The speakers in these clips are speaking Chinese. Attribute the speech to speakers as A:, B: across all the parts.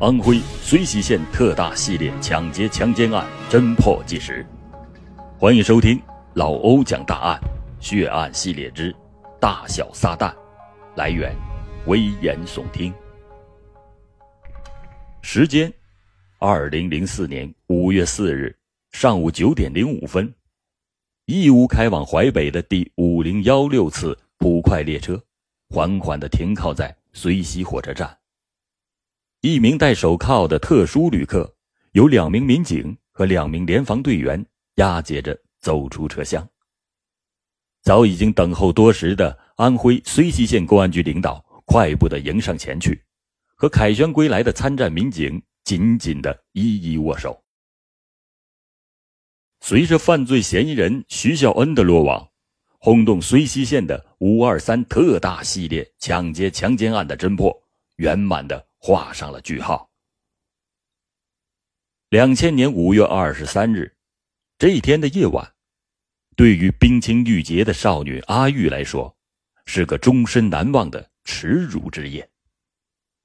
A: 安徽遂溪县特大系列抢劫强奸案侦破纪实，欢迎收听老欧讲大案血案系列之大小撒旦。来源：危言耸听。时间：二零零四年五月四日上午九点零五分，义乌开往淮北的第五零幺六次普快列车缓缓的停靠在遂溪火车站。一名戴手铐的特殊旅客，由两名民警和两名联防队员押解着走出车厢。早已经等候多时的安徽遂溪县公安局领导快步的迎上前去，和凯旋归来的参战民警紧紧的一一握手。随着犯罪嫌疑人徐孝恩的落网，轰动遂溪县的“五二三”特大系列抢劫强奸案的侦破圆满的。画上了句号。两千年五月二十三日，这一天的夜晚，对于冰清玉洁的少女阿玉来说，是个终身难忘的耻辱之夜。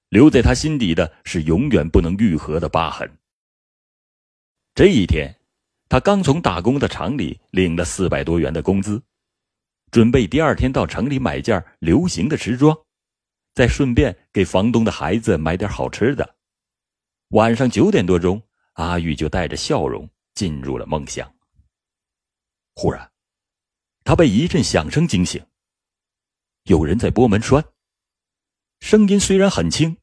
A: 留在她心底的是永远不能愈合的疤痕。这一天，她刚从打工的厂里领了四百多元的工资，准备第二天到城里买件流行的时装。再顺便给房东的孩子买点好吃的。晚上九点多钟，阿玉就带着笑容进入了梦乡。忽然，他被一阵响声惊醒。有人在拨门栓。声音虽然很轻，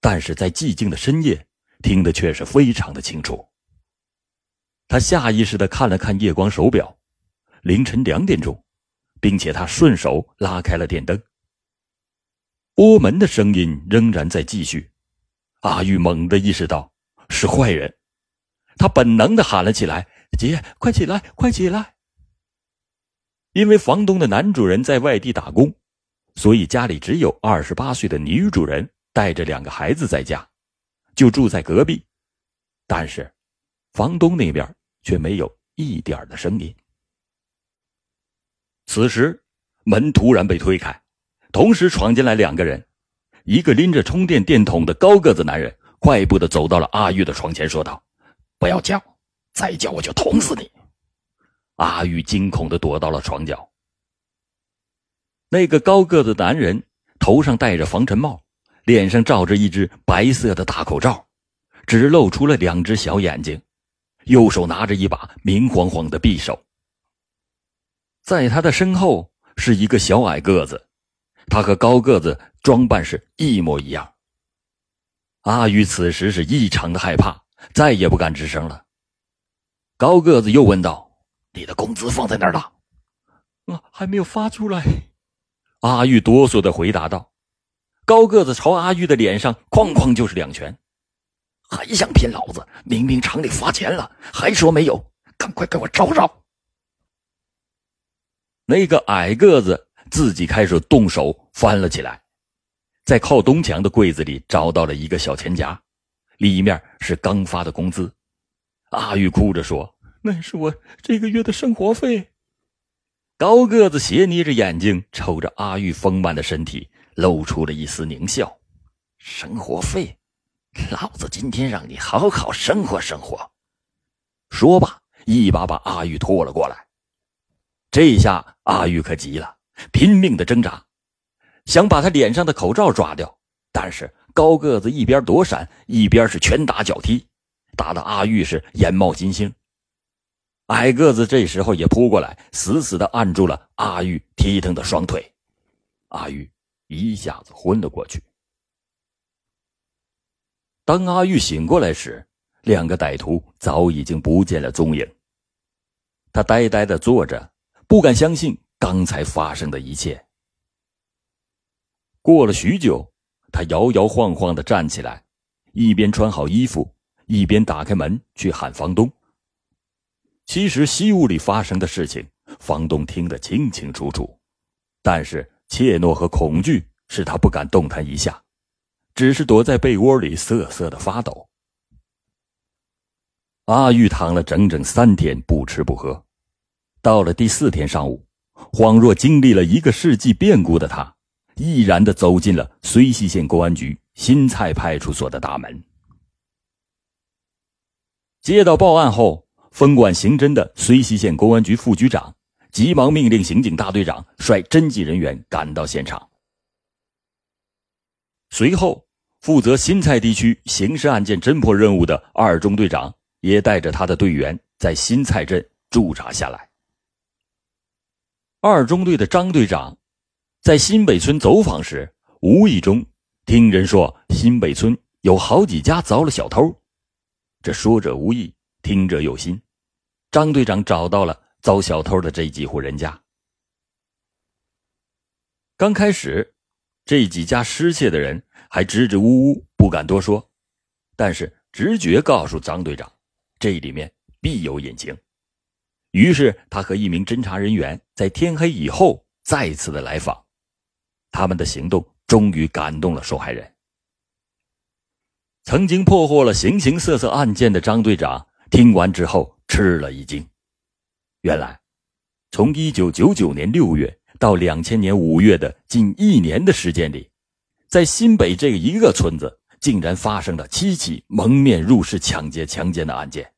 A: 但是在寂静的深夜，听得却是非常的清楚。他下意识的看了看夜光手表，凌晨两点钟，并且他顺手拉开了电灯。拨门的声音仍然在继续，阿玉猛地意识到是坏人，他本能的喊了起来：“姐，快起来，快起来！”因为房东的男主人在外地打工，所以家里只有二十八岁的女主人带着两个孩子在家，就住在隔壁。但是，房东那边却没有一点的声音。此时，门突然被推开。同时闯进来两个人，一个拎着充电电筒的高个子男人，快步的走到了阿玉的床前，说道：“不要叫，再叫我就捅死你！”阿玉惊恐的躲到了床角。那个高个子男人头上戴着防尘帽，脸上罩着一只白色的大口罩，只露出了两只小眼睛，右手拿着一把明晃晃的匕首。在他的身后是一个小矮个子。他和高个子装扮是一模一样。阿玉此时是异常的害怕，再也不敢吱声了。高个子又问道：“你的工资放在哪儿了？”“
B: 啊，还没有发出来。”
A: 阿玉哆嗦的回答道。高个子朝阿玉的脸上哐哐就是两拳，
B: 还想骗老子？明明厂里发钱了，还说没有，赶快给我找找！
A: 那个矮个子。自己开始动手翻了起来，在靠东墙的柜子里找到了一个小钱夹，里面是刚发的工资。阿玉哭着说：“
B: 那是我这个月的生活费。”
A: 高个子斜睨着眼睛瞅着阿玉丰满的身体，露出了一丝狞笑：“
B: 生活费，老子今天让你好好生活生活。”
A: 说罢，一把把阿玉拖了过来。这下阿玉可急了。拼命的挣扎，想把他脸上的口罩抓掉，但是高个子一边躲闪，一边是拳打脚踢，打得阿玉是眼冒金星。矮个子这时候也扑过来，死死的按住了阿玉踢疼的双腿，阿玉一下子昏了过去。当阿玉醒过来时，两个歹徒早已经不见了踪影。他呆呆的坐着，不敢相信。刚才发生的一切。过了许久，他摇摇晃晃的站起来，一边穿好衣服，一边打开门去喊房东。其实西屋里发生的事情，房东听得清清楚楚，但是怯懦和恐惧使他不敢动弹一下，只是躲在被窝里瑟瑟的发抖。阿玉躺了整整三天不吃不喝，到了第四天上午。恍若经历了一个世纪变故的他，毅然的走进了遂溪县公安局新蔡派出所的大门。接到报案后，分管刑侦的睢溪县公安局副局长急忙命令刑警大队长率侦缉人员赶到现场。随后，负责新蔡地区刑事案件侦破任务的二中队长也带着他的队员在新蔡镇驻扎下来。二中队的张队长在新北村走访时，无意中听人说新北村有好几家遭了小偷。这说者无意，听者有心。张队长找到了遭小偷的这几户人家。刚开始，这几家失窃的人还支支吾吾，不敢多说。但是直觉告诉张队长，这里面必有隐情。于是他和一名侦查人员在天黑以后再次的来访。他们的行动终于感动了受害人。曾经破获了形形色色案件的张队长听完之后吃了一惊。原来，从一九九九年六月到两千年五月的近一年的时间里，在新北这一个村子，竟然发生了七起蒙面入室抢劫、强奸的案件，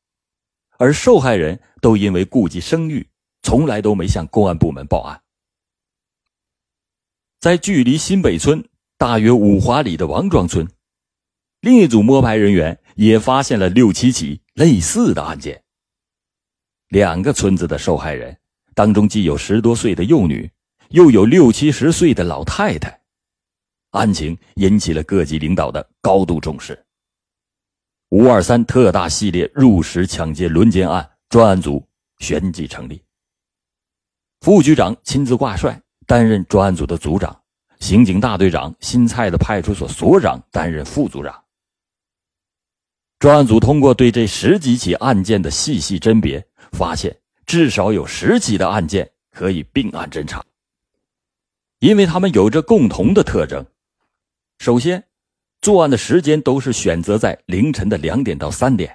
A: 而受害人都因为顾及声誉，从来都没向公安部门报案。在距离新北村大约五华里的王庄村。另一组摸排人员也发现了六七起类似的案件。两个村子的受害人当中，既有十多岁的幼女，又有六七十岁的老太太。案情引起了各级领导的高度重视。五二三特大系列入室抢劫轮奸案专案组旋即成立。副局长亲自挂帅，担任专案组的组长；刑警大队长新蔡的派出所所长担任副组长。专案组通过对这十几起案件的细细甄别，发现至少有十起的案件可以并案侦查，因为他们有着共同的特征：首先，作案的时间都是选择在凌晨的两点到三点；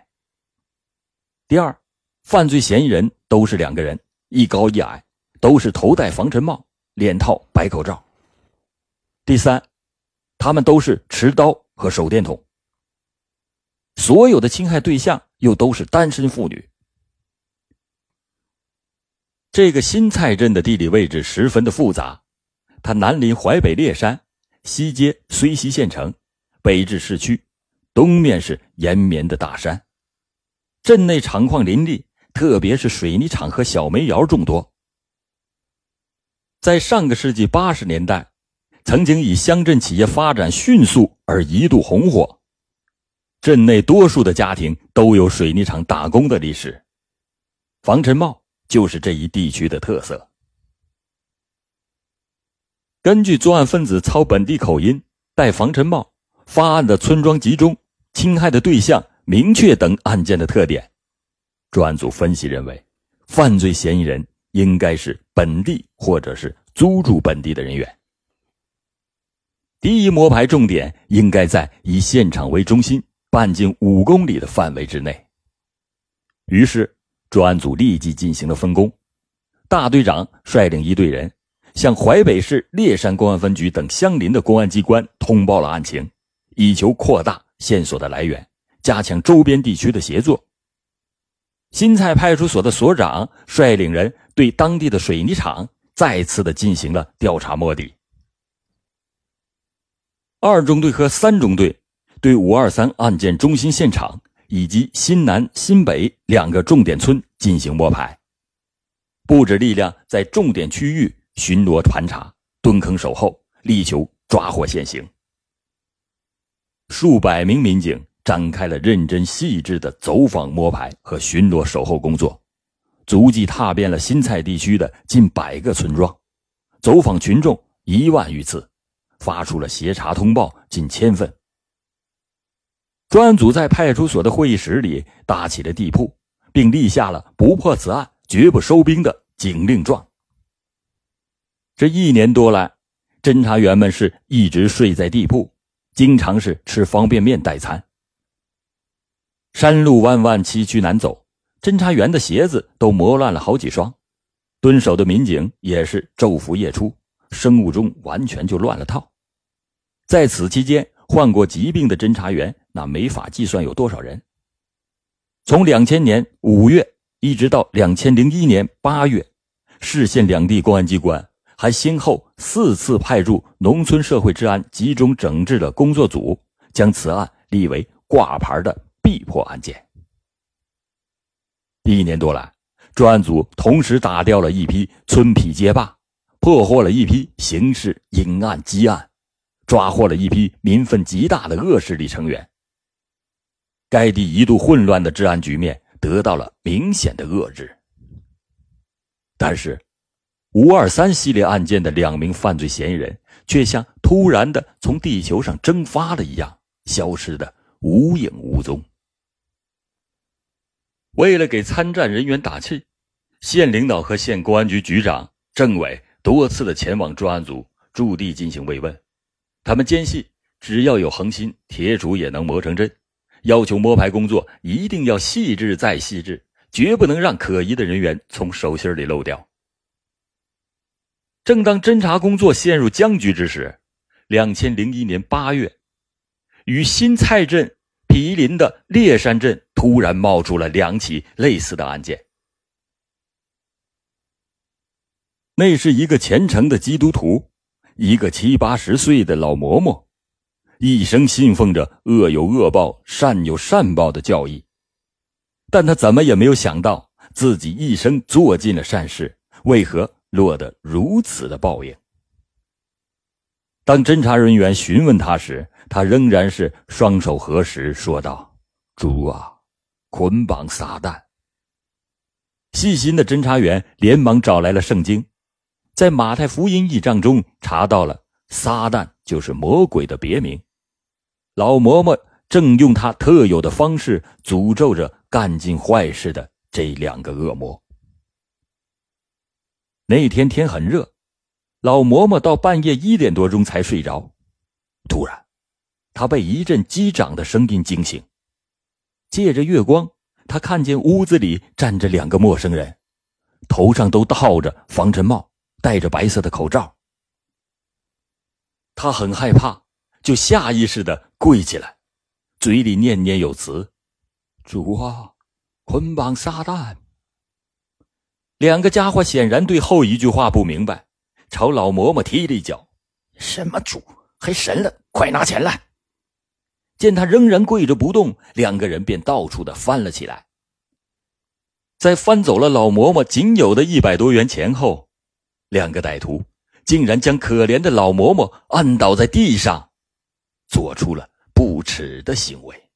A: 第二，犯罪嫌疑人都是两个人，一高一矮，都是头戴防尘帽、脸套白口罩；第三，他们都是持刀和手电筒。所有的侵害对象又都是单身妇女。这个新蔡镇的地理位置十分的复杂，它南临淮北烈山，西接睢溪县城，北至市区，东面是延绵的大山。镇内厂矿林立，特别是水泥厂和小煤窑众多。在上个世纪八十年代，曾经以乡镇企业发展迅速而一度红火。镇内多数的家庭都有水泥厂打工的历史，防尘帽就是这一地区的特色。根据作案分子操本地口音、戴防尘帽、发案的村庄集中、侵害的对象明确等案件的特点，专案组分析认为，犯罪嫌疑人应该是本地或者是租住本地的人员。第一摸排重点应该在以现场为中心。半径五公里的范围之内。于是，专案组立即进行了分工。大队长率领一队人，向淮北市烈山公安分局等相邻的公安机关通报了案情，以求扩大线索的来源，加强周边地区的协作。新蔡派出所的所长率领人对当地的水泥厂再次的进行了调查摸底。二中队和三中队。对五二三案件中心现场以及新南、新北两个重点村进行摸排，布置力量在重点区域巡逻盘查、蹲坑守候，力求抓获现行。数百名民警展开了认真细致的走访摸排和巡逻守候工作，足迹踏遍了新蔡地区的近百个村庄，走访群众一万余次，发出了协查通报近千份。专案组在派出所的会议室里搭起了地铺，并立下了“不破此案，绝不收兵”的警令状。这一年多来，侦查员们是一直睡在地铺，经常是吃方便面代餐。山路弯弯，崎岖难走，侦查员的鞋子都磨烂了好几双，蹲守的民警也是昼伏夜出，生物钟完全就乱了套。在此期间，患过疾病的侦查员。那没法计算有多少人。从两千年五月一直到两千零一年八月，市县两地公安机关还先后四次派驻农村社会治安集中整治的工作组，将此案立为挂牌的必破案件。一年多来，专案组同时打掉了一批村痞街霸，破获了一批刑事隐案积案，抓获了一批民愤极大的恶势力成员。该地一度混乱的治安局面得到了明显的遏制。但是，五二三系列案件的两名犯罪嫌疑人却像突然的从地球上蒸发了一样，消失的无影无踪。为了给参战人员打气，县领导和县公安局局长、政委多次的前往专案组驻地进行慰问。他们坚信，只要有恒心，铁杵也能磨成针。要求摸排工作一定要细致再细致，绝不能让可疑的人员从手心里漏掉。正当侦查工作陷入僵局之时，两千零一年八月，与新蔡镇。毗邻的烈山镇突然冒出了两起类似的案件。那是一个虔诚的基督徒，一个七八十岁的老嬷嬷，一生信奉着“恶有恶报，善有善报”的教义。但他怎么也没有想到，自己一生做尽了善事，为何落得如此的报应？当侦查人员询问他时，他仍然是双手合十，说道：“主啊，捆绑撒旦。”细心的侦查员连忙找来了圣经，在马太福音一章中查到了撒旦就是魔鬼的别名。老嬷嬷正用他特有的方式诅咒着干尽坏事的这两个恶魔。那天天很热。老嬷嬷到半夜一点多钟才睡着，突然，她被一阵击掌的声音惊醒。借着月光，她看见屋子里站着两个陌生人，头上都套着防尘帽，戴着白色的口罩。她很害怕，就下意识的跪起来，嘴里念念有词：“主啊，捆绑撒旦。”两个家伙显然对后一句话不明白。朝老嬷嬷踢了一脚，
B: 什么主还神了？快拿钱来！
A: 见他仍然跪着不动，两个人便到处的翻了起来。在翻走了老嬷嬷仅有的一百多元钱后，两个歹徒竟然将可怜的老嬷嬷按倒在地上，做出了不耻的行为。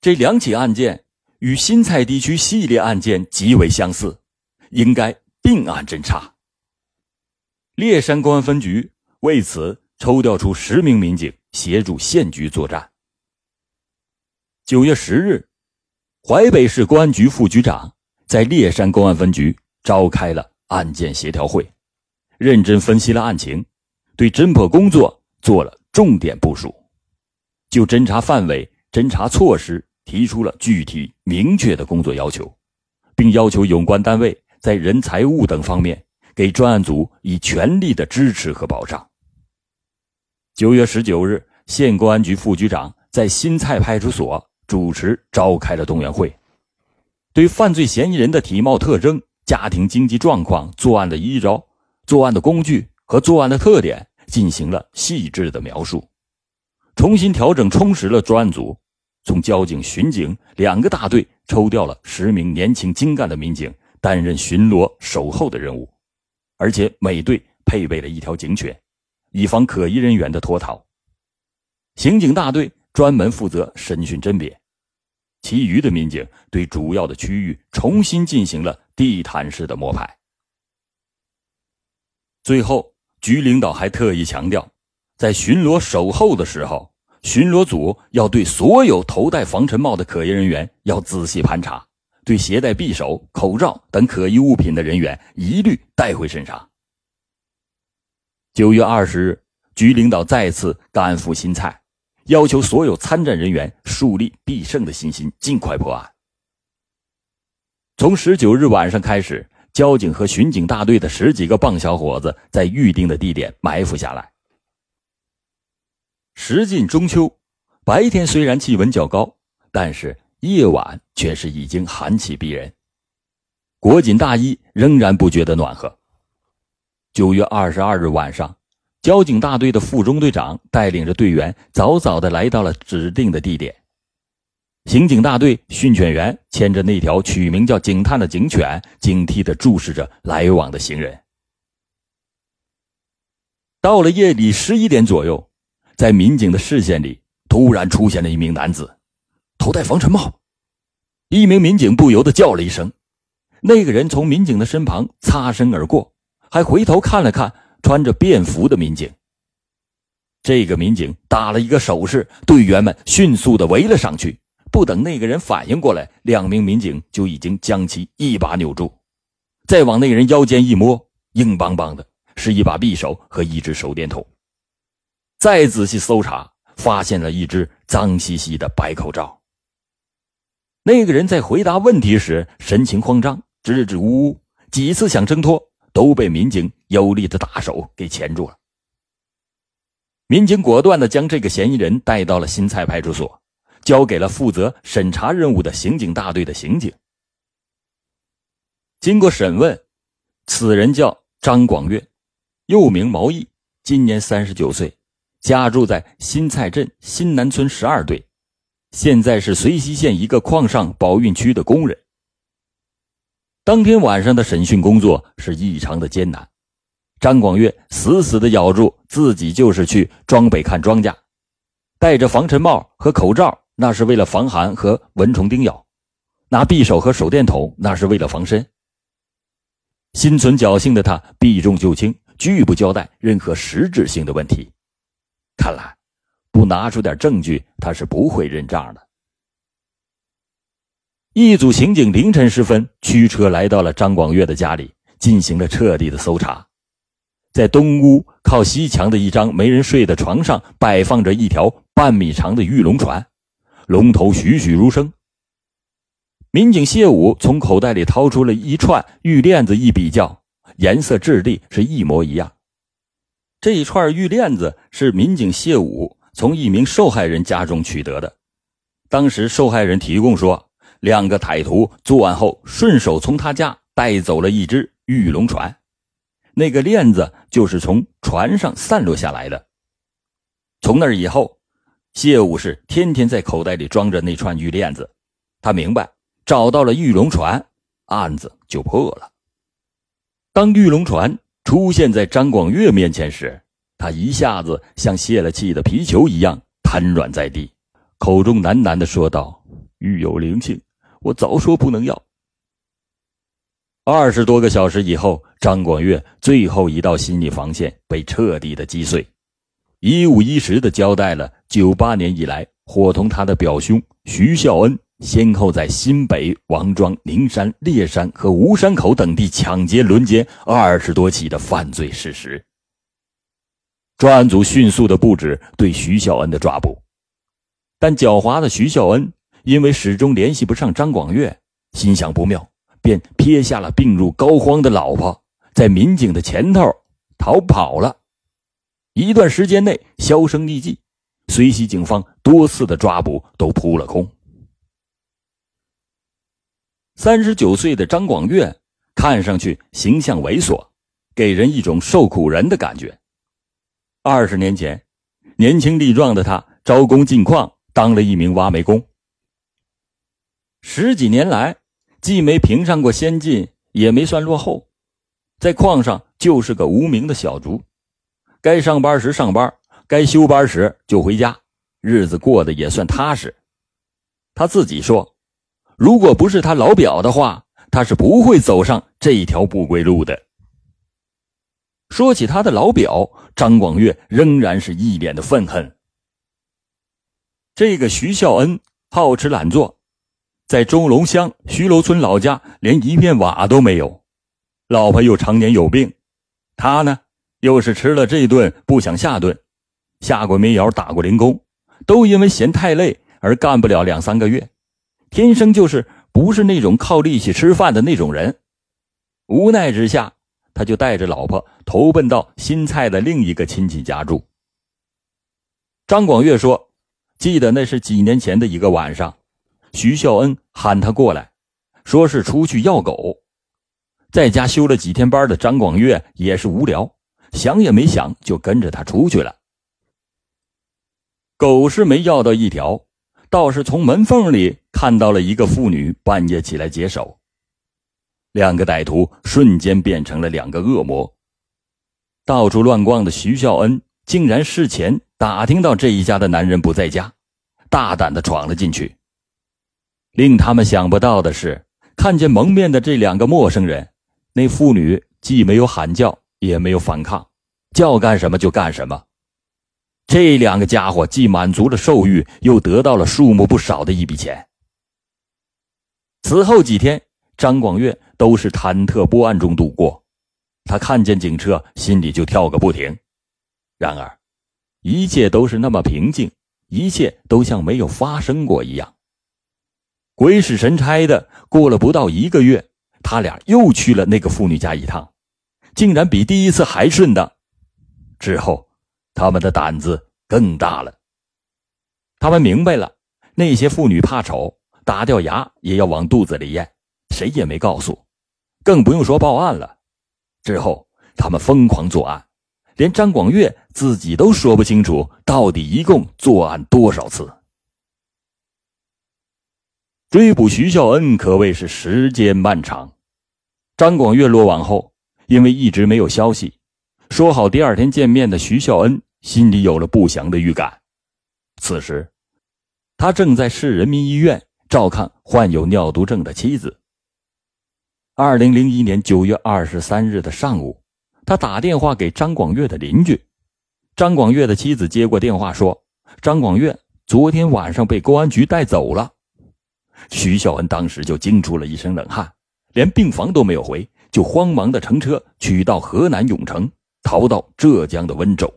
A: 这两起案件与新蔡地区系列案件极为相似，应该。并案侦查，烈山公安分局为此抽调出十名民警协助县局作战。九月十日，淮北市公安局副局长在烈山公安分局召开了案件协调会，认真分析了案情，对侦破工作做了重点部署，就侦查范围、侦查措施提出了具体明确的工作要求，并要求有关单位。在人财物等方面，给专案组以全力的支持和保障。九月十九日，县公安局副局长在新蔡派出所主持召开了动员会，对犯罪嫌疑人的体貌特征、家庭经济状况、作案的依照、作案的工具和作案的特点进行了细致的描述，重新调整充实了专案组，从交警、巡警两个大队抽调了十名年轻精干的民警。担任巡逻守候的任务，而且每队配备了一条警犬，以防可疑人员的脱逃。刑警大队专门负责审讯甄别，其余的民警对主要的区域重新进行了地毯式的摸排。最后，局领导还特意强调，在巡逻守候的时候，巡逻组要对所有头戴防尘帽的可疑人员要仔细盘查。对携带匕首、口罩等可疑物品的人员，一律带回审查。九月二十日，局领导再次赶赴新蔡，要求所有参战人员树立必胜的信心，尽快破案。从十九日晚上开始，交警和巡警大队的十几个棒小伙子在预定的地点埋伏下来。时近中秋，白天虽然气温较高，但是。夜晚却是已经寒气逼人。裹紧大衣，仍然不觉得暖和。九月二十二日晚上，交警大队的副中队长带领着队员早早的来到了指定的地点。刑警大队训犬员牵着那条取名叫“警探”的警犬，警惕的注视着来往的行人。到了夜里十一点左右，在民警的视线里，突然出现了一名男子，头戴防尘帽。一名民警不由得叫了一声。那个人从民警的身旁擦身而过，还回头看了看穿着便服的民警。这个民警打了一个手势，队员们迅速的围了上去。不等那个人反应过来，两名民警就已经将其一把扭住，再往那人腰间一摸，硬邦邦的是一把匕首和一支手电筒。再仔细搜查，发现了一只脏兮兮的白口罩。那个人在回答问题时神情慌张。支支吾吾，几次想挣脱，都被民警有力的大手给钳住了。民警果断的将这个嫌疑人带到了新蔡派出所，交给了负责审查任务的刑警大队的刑警。经过审问，此人叫张广月，又名毛毅，今年三十九岁，家住在新蔡镇新南村十二队，现在是绥西县一个矿上保运区的工人。当天晚上的审讯工作是异常的艰难，张广月死死的咬住自己就是去庄北看庄稼，戴着防尘帽和口罩，那是为了防寒和蚊虫叮咬；拿匕首和手电筒，那是为了防身。心存侥幸的他避重就轻，拒不交代任何实质性的问题。看来，不拿出点证据，他是不会认账的。一组刑警凌晨时分驱车来到了张广月的家里，进行了彻底的搜查。在东屋靠西墙的一张没人睡的床上，摆放着一条半米长的玉龙船，龙头栩栩如生。民警谢武从口袋里掏出了一串玉链子，一比较，颜色质地是一模一样。这一串玉链子是民警谢武从一名受害人家中取得的，当时受害人提供说。两个歹徒作案后，顺手从他家带走了一只玉龙船，那个链子就是从船上散落下来的。从那以后，谢武是天天在口袋里装着那串玉链子。他明白，找到了玉龙船，案子就破了。当玉龙船出现在张广月面前时，他一下子像泄了气的皮球一样瘫软在地，口中喃喃的说道：“玉有灵性。”我早说不能要。二十多个小时以后，张广月最后一道心理防线被彻底的击碎，一五一十的交代了九八年以来伙同他的表兄徐孝恩先后在新北、王庄、宁山、烈山和吴山口等地抢劫、轮奸二十多起的犯罪事实。专案组迅速的布置对徐孝恩的抓捕，但狡猾的徐孝恩。因为始终联系不上张广月，心想不妙，便撇下了病入膏肓的老婆，在民警的前头逃跑了。一段时间内销声匿迹，随西警方多次的抓捕都扑了空。三十九岁的张广月看上去形象猥琐，给人一种受苦人的感觉。二十年前，年轻力壮的他招工进矿，当了一名挖煤工。十几年来，既没评上过先进，也没算落后，在矿上就是个无名的小卒，该上班时上班，该休班时就回家，日子过得也算踏实。他自己说：“如果不是他老表的话，他是不会走上这条不归路的。”说起他的老表张广月，仍然是一脸的愤恨。这个徐孝恩好吃懒做。在钟龙乡徐楼村老家，连一片瓦都没有，老婆又常年有病，他呢又是吃了这顿不想下顿，下过煤窑，打过零工，都因为嫌太累而干不了两三个月，天生就是不是那种靠力气吃饭的那种人。无奈之下，他就带着老婆投奔到新蔡的另一个亲戚家住。张广月说：“记得那是几年前的一个晚上。”徐孝恩喊他过来，说是出去要狗。在家休了几天班的张广月也是无聊，想也没想就跟着他出去了。狗是没要到一条，倒是从门缝里看到了一个妇女半夜起来解手。两个歹徒瞬间变成了两个恶魔。到处乱逛的徐孝恩竟然事前打听到这一家的男人不在家，大胆的闯了进去。令他们想不到的是，看见蒙面的这两个陌生人，那妇女既没有喊叫，也没有反抗，叫干什么就干什么。这两个家伙既满足了兽欲，又得到了数目不少的一笔钱。此后几天，张广月都是忐忑不安中度过。他看见警车，心里就跳个不停。然而，一切都是那么平静，一切都像没有发生过一样。鬼使神差的，过了不到一个月，他俩又去了那个妇女家一趟，竟然比第一次还顺当。之后。他们的胆子更大了。他们明白了，那些妇女怕丑，打掉牙也要往肚子里咽，谁也没告诉，更不用说报案了。之后，他们疯狂作案，连张广月自己都说不清楚到底一共作案多少次。追捕徐孝恩可谓是时间漫长。张广月落网后，因为一直没有消息。说好第二天见面的徐孝恩心里有了不祥的预感。此时，他正在市人民医院照看患有尿毒症的妻子。二零零一年九月二十三日的上午，他打电话给张广月的邻居。张广月的妻子接过电话说：“张广月昨天晚上被公安局带走了。”徐孝恩当时就惊出了一身冷汗，连病房都没有回，就慌忙的乘车取到河南永城。逃到浙江的温州。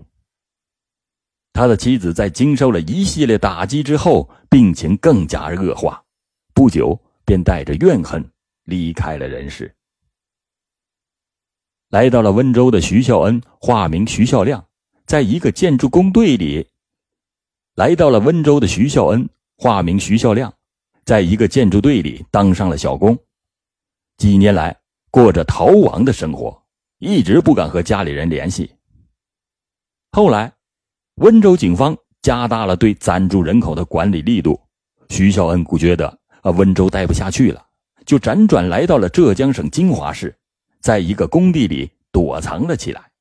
A: 他的妻子在经受了一系列打击之后，病情更加恶化，不久便带着怨恨离开了人世。来到了温州的徐孝恩，化名徐孝亮，在一个建筑工队里。来到了温州的徐孝恩，化名徐孝亮，在一个建筑队里当上了小工，几年来过着逃亡的生活。一直不敢和家里人联系。后来，温州警方加大了对暂住人口的管理力度。徐孝恩估觉得啊，温州待不下去了，就辗转来到了浙江省金华市，在一个工地里躲藏了起来。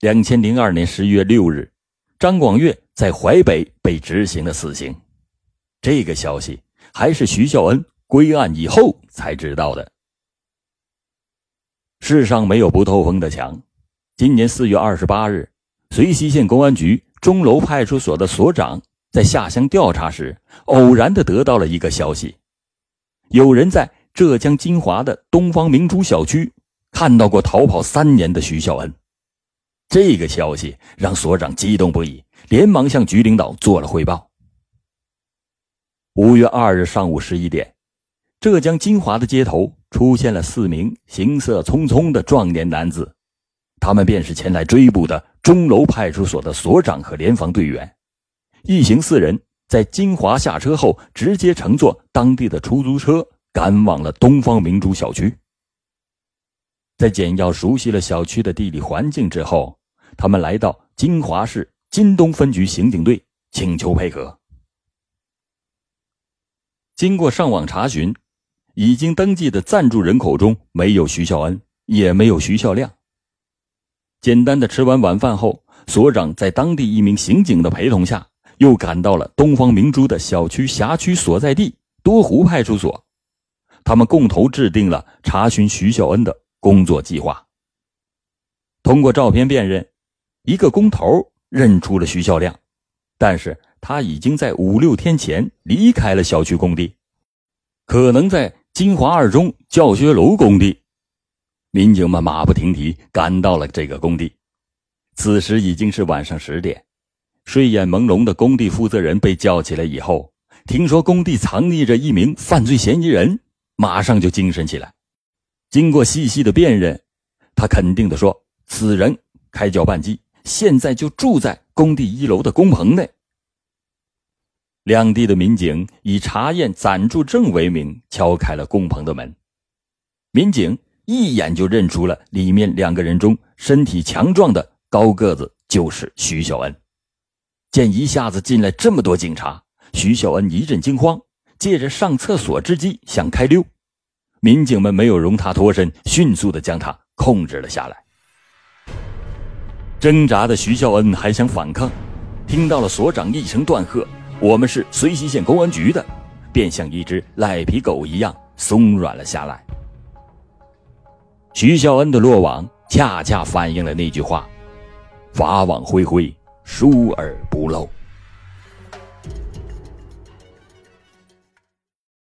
A: 两千零二年十一月六日，张广月在淮北被执行了死刑。这个消息还是徐孝恩归案以后才知道的。世上没有不透风的墙。今年四月二十八日，遂溪县公安局钟楼派出所的所长在下乡调查时，偶然的得到了一个消息：有人在浙江金华的东方明珠小区看到过逃跑三年的徐孝恩。这个消息让所长激动不已，连忙向局领导做了汇报。五月二日上午十一点，浙江金华的街头。出现了四名行色匆匆的壮年男子，他们便是前来追捕的钟楼派出所的所长和联防队员。一行四人在金华下车后，直接乘坐当地的出租车赶往了东方明珠小区。在简要熟悉了小区的地理环境之后，他们来到金华市金东分局刑警队，请求配合。经过上网查询。已经登记的暂住人口中没有徐孝恩，也没有徐孝亮。简单的吃完晚饭后，所长在当地一名刑警的陪同下，又赶到了东方明珠的小区辖区所在地多湖派出所。他们共同制定了查询徐孝恩的工作计划。通过照片辨认，一个工头认出了徐孝亮，但是他已经在五六天前离开了小区工地，可能在。金华二中教学楼工地，民警们马不停蹄赶到了这个工地。此时已经是晚上十点，睡眼朦胧的工地负责人被叫起来以后，听说工地藏匿着一名犯罪嫌疑人，马上就精神起来。经过细细的辨认，他肯定的说：“此人开搅拌机，现在就住在工地一楼的工棚内。”两地的民警以查验暂住证为名，敲开了工棚的门。民警一眼就认出了里面两个人中身体强壮的高个子就是徐小恩。见一下子进来这么多警察，徐小恩一阵惊慌，借着上厕所之机想开溜。民警们没有容他脱身，迅速的将他控制了下来。挣扎的徐孝恩还想反抗，听到了所长一声断喝。我们是绥西县公安局的，便像一只赖皮狗一样松软了下来。徐孝恩的落网，恰恰反映了那句话：“法网恢恢，疏而不漏。”